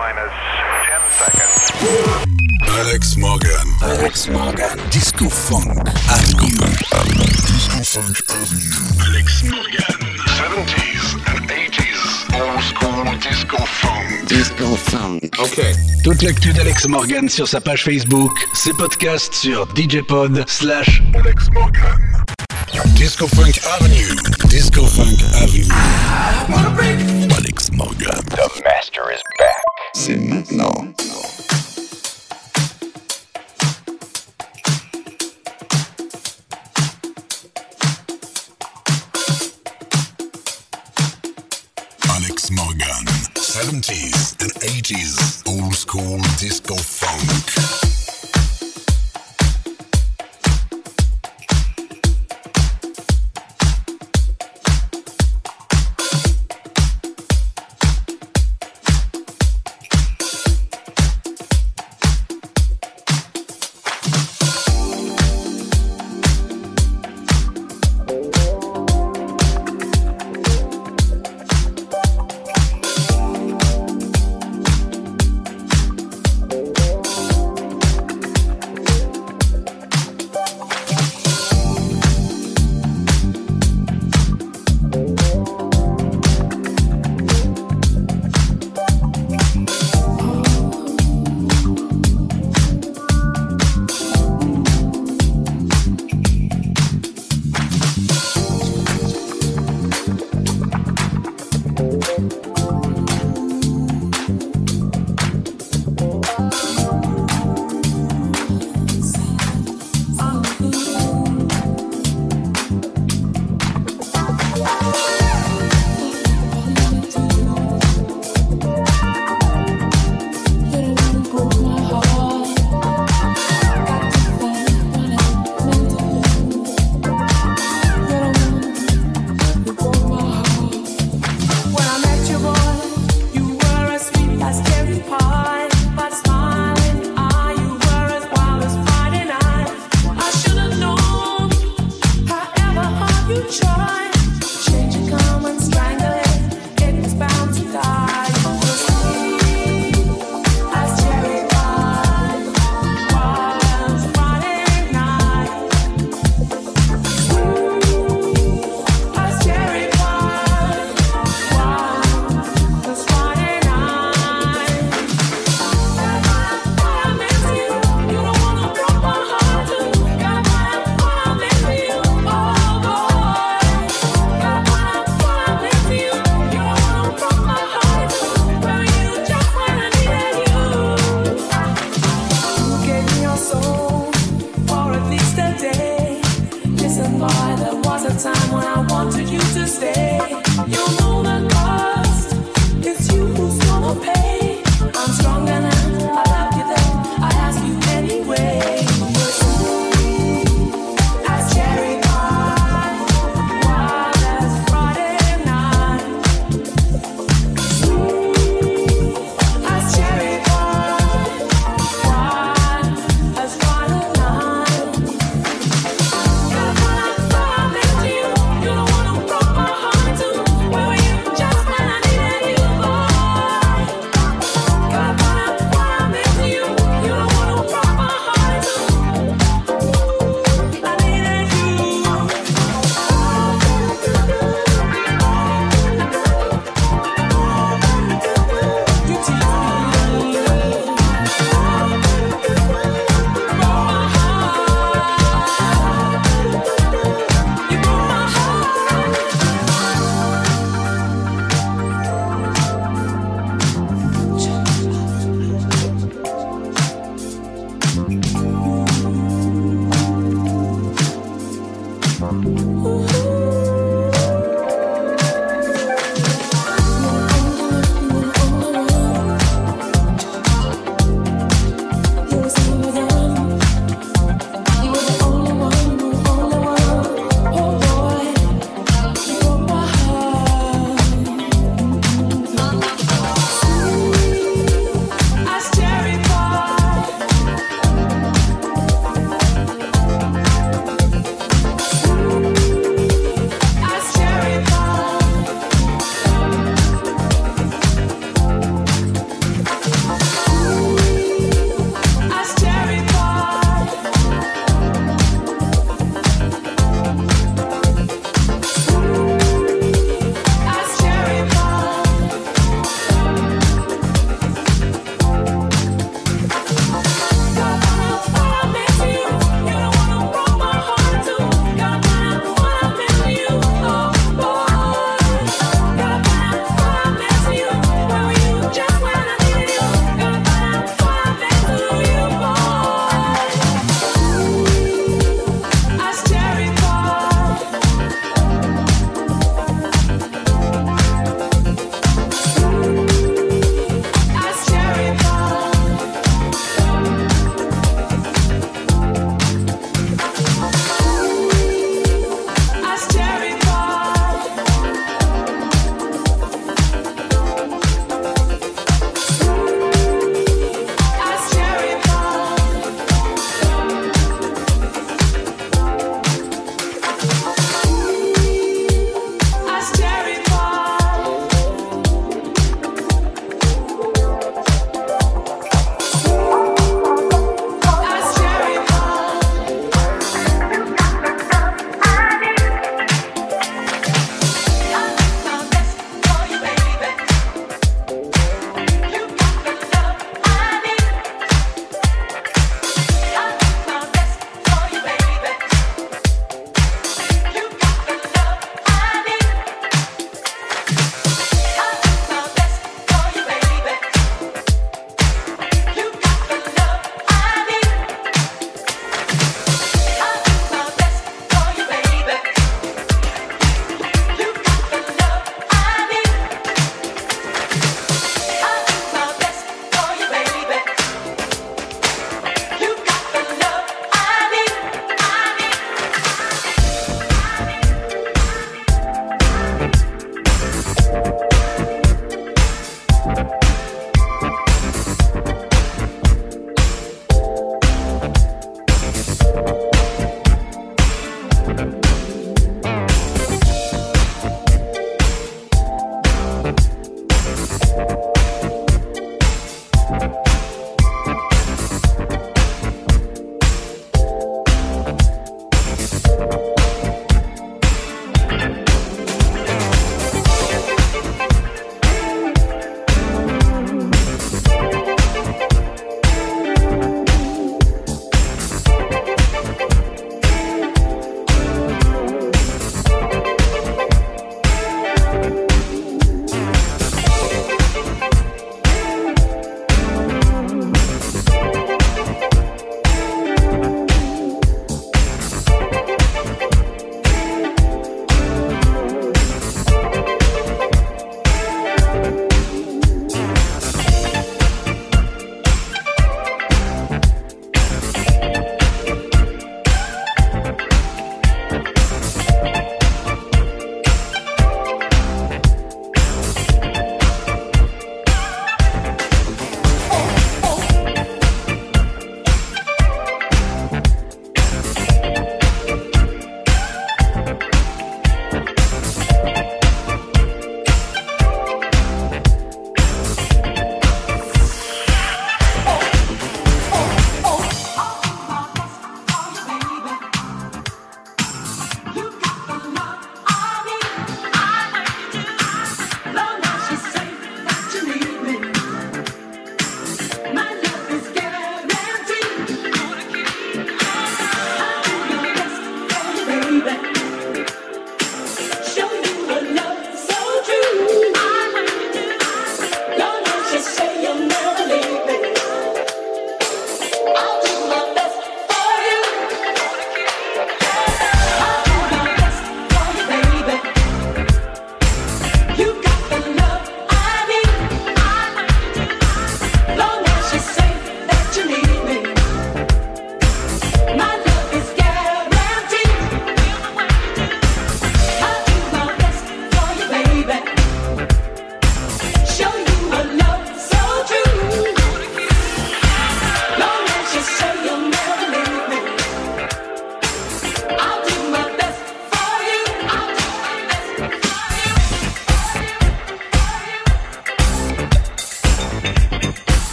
minus 10 seconds. Alex Morgan. Alex Morgan. Disco Funk Avenue. Disco Funk Avenue. Alex Morgan. 70s and 80s. Old school disco funk. Disco Funk. Ok. Toute l'actu d'Alex Morgan sur sa page Facebook, ses podcasts sur djpod slash Alex Morgan. Disco Funk Avenue. Disco Funk Avenue. Alex Morgan. The master is back. C'est maintenant. Alex Morgan. 70s and 80s. Old school disco funk.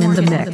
Morgan in the mix.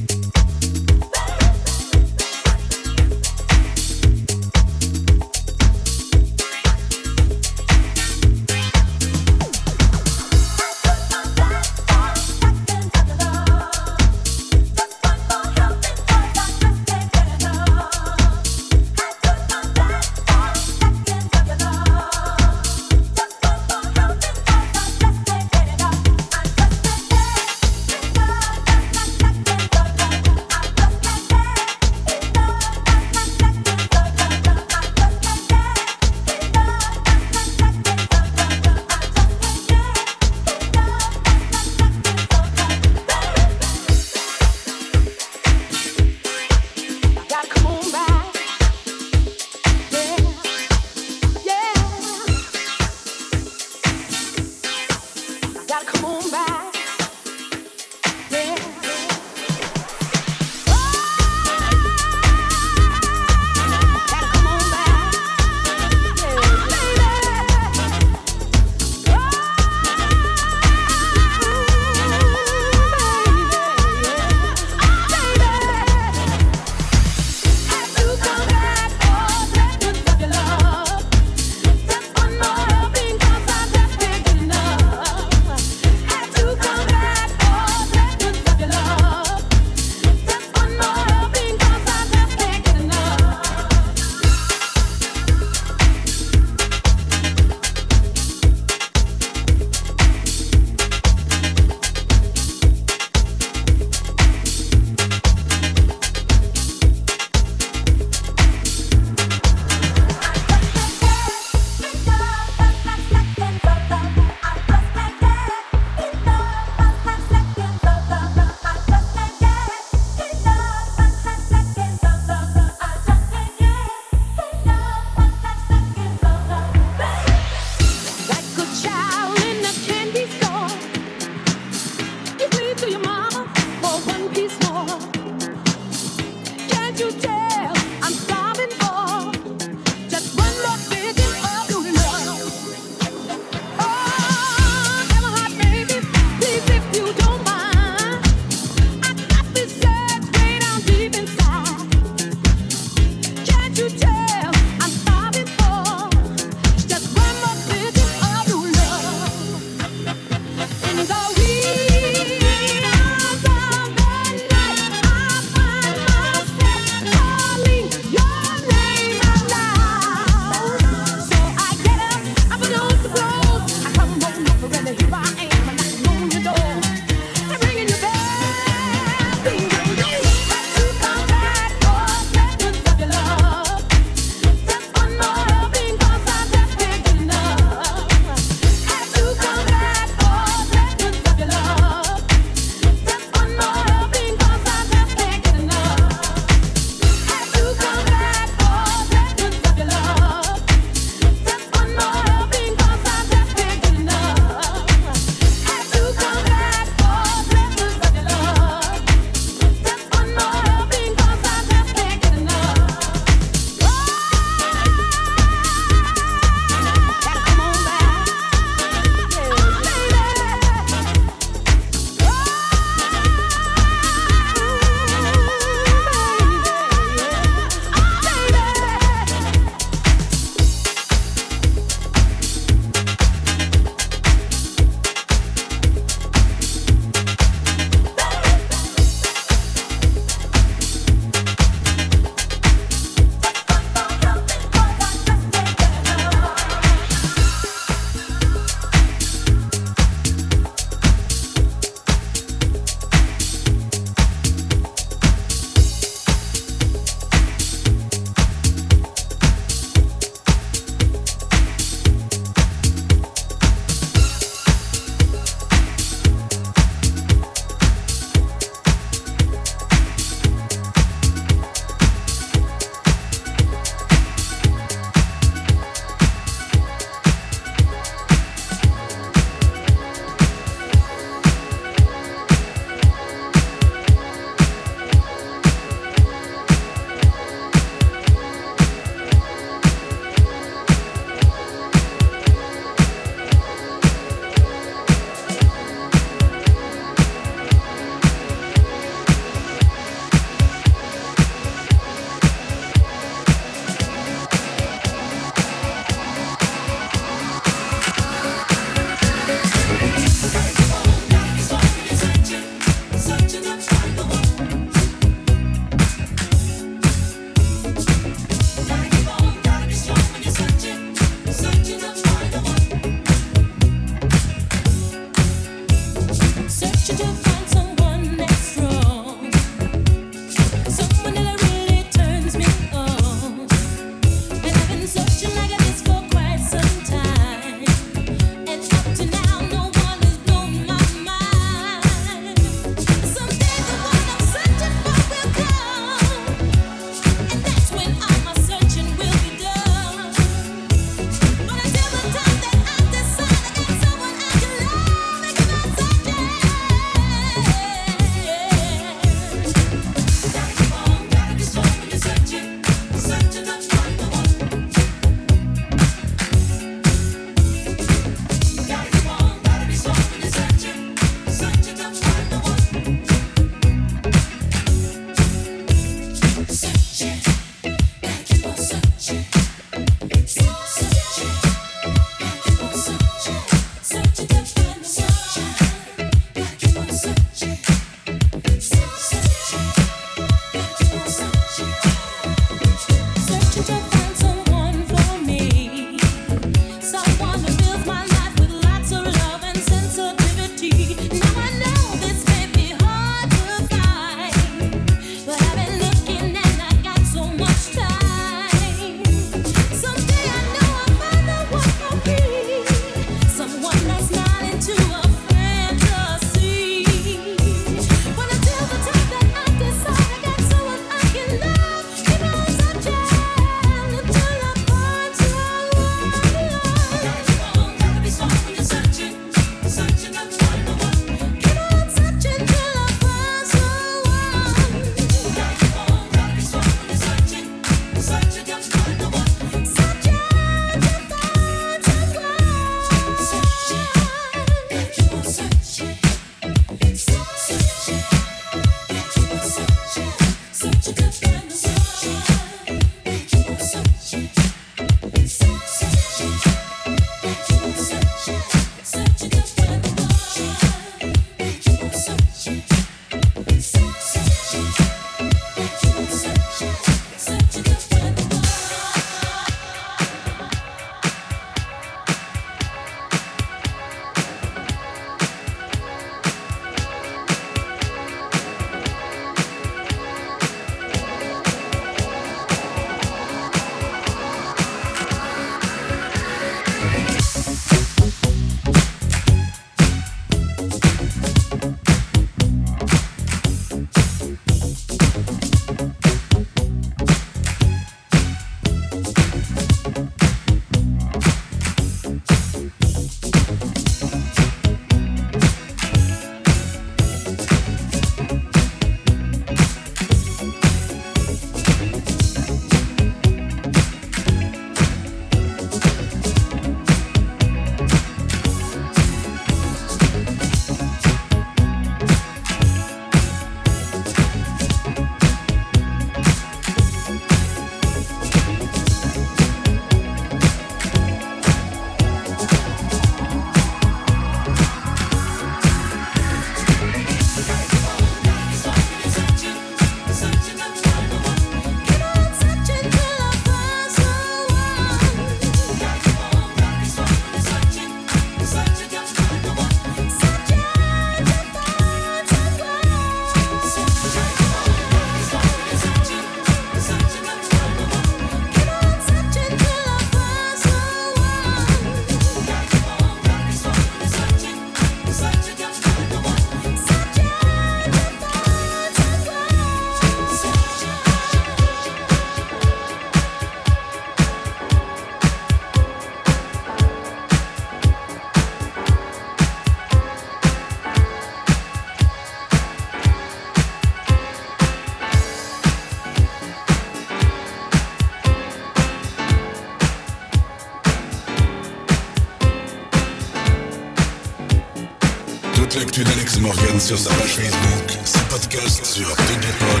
Morgan sur sa page Facebook, ses podcasts sur DJpod,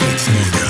Alex Morgan.